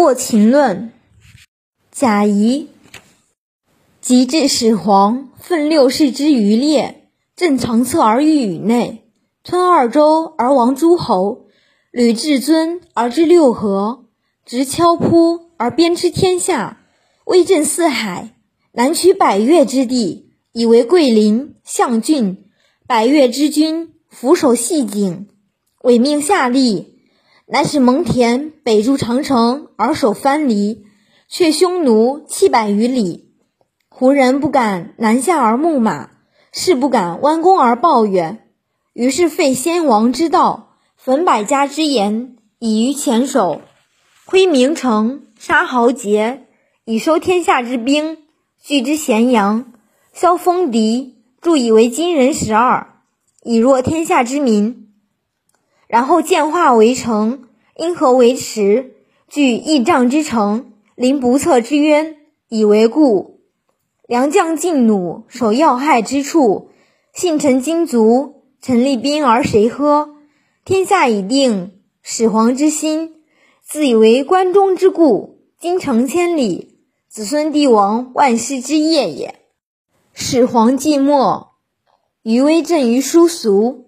过秦论》贾谊。及至始皇，奋六世之余烈，镇长策而御宇内，吞二周而亡诸侯，履至尊而治六合，执敲扑而鞭笞天下，威震四海，南取百越之地，以为桂林、象郡。百越之君，俯首系颈，委命下吏，乃使蒙恬北筑长城而守藩篱，却匈奴七百余里。胡人不敢南下而牧马，士不敢弯弓而抱怨。于是废先王之道，焚百家之言，以于前手；挥名城，杀豪杰，以收天下之兵，聚之咸阳，削锋敌，铸以为金人十二，以弱天下之民。然后建化为城，因何为池，据益丈之城，临不测之渊，以为固。良将劲弩守要害之处，信臣精卒，臣立兵而谁喝？天下已定，始皇之心，自以为关中之固，京城千里，子孙帝王万世之业也。始皇既没，余威震于殊俗。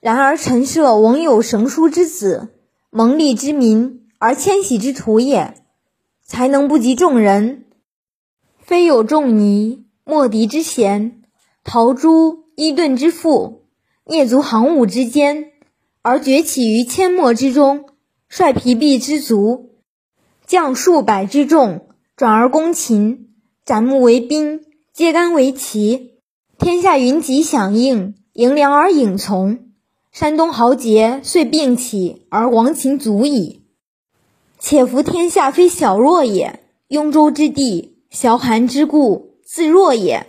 然而陈涉王有绳书之子，蒙利之民，而迁徙之徒也，才能不及众人。非有仲尼、莫迪之贤，陶朱、伊顿之富，蹑足行伍之间，而崛起于阡陌之中，率疲弊之卒，将数百之众，转而攻秦，斩木为兵，揭竿为旗，天下云集响应，迎粮而引从，山东豪杰遂并起而亡秦足矣。且夫天下非小弱也，雍州之地。崤函之固，自若也。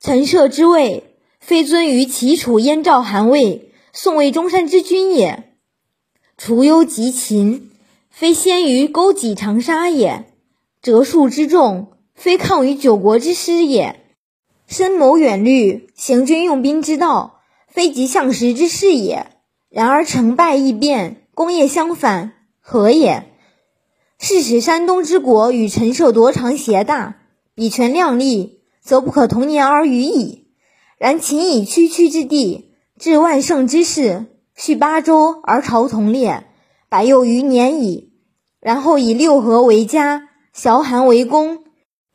陈涉之位，非尊于齐楚燕赵韩魏宋魏中山之君也；除忧及秦，非先于勾稽长沙也；折数之众，非抗于九国之师也；深谋远虑，行军用兵之道，非及相识之士也。然而成败易变，功业相反，何也？是使山东之国与陈涉夺长挟大，比权量力，则不可同年而语矣。然秦以区区之地，置万乘之势，续八州而朝同列，百又余年矣。然后以六合为家，崤函为宫，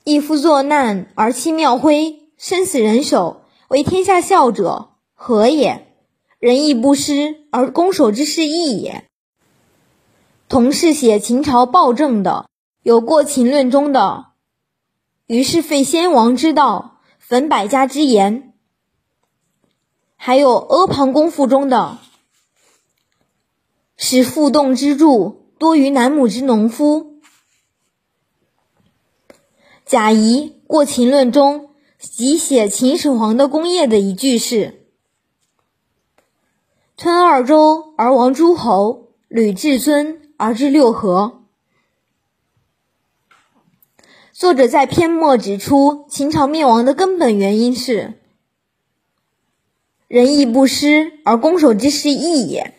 一夫作难而弃庙徽，生死人手，为天下笑者，何也？仁义不施而攻守之势异也。同是写秦朝暴政的，有过秦论中的，于是废先王之道，焚百家之言；还有阿房宫赋中的，使赋栋之柱多于南亩之农夫。贾谊过秦论中即写秦始皇的功业的一句是：“吞二周而亡诸侯，履至尊。”而至六合。作者在篇末指出，秦朝灭亡的根本原因是仁义不施而攻守之势异也。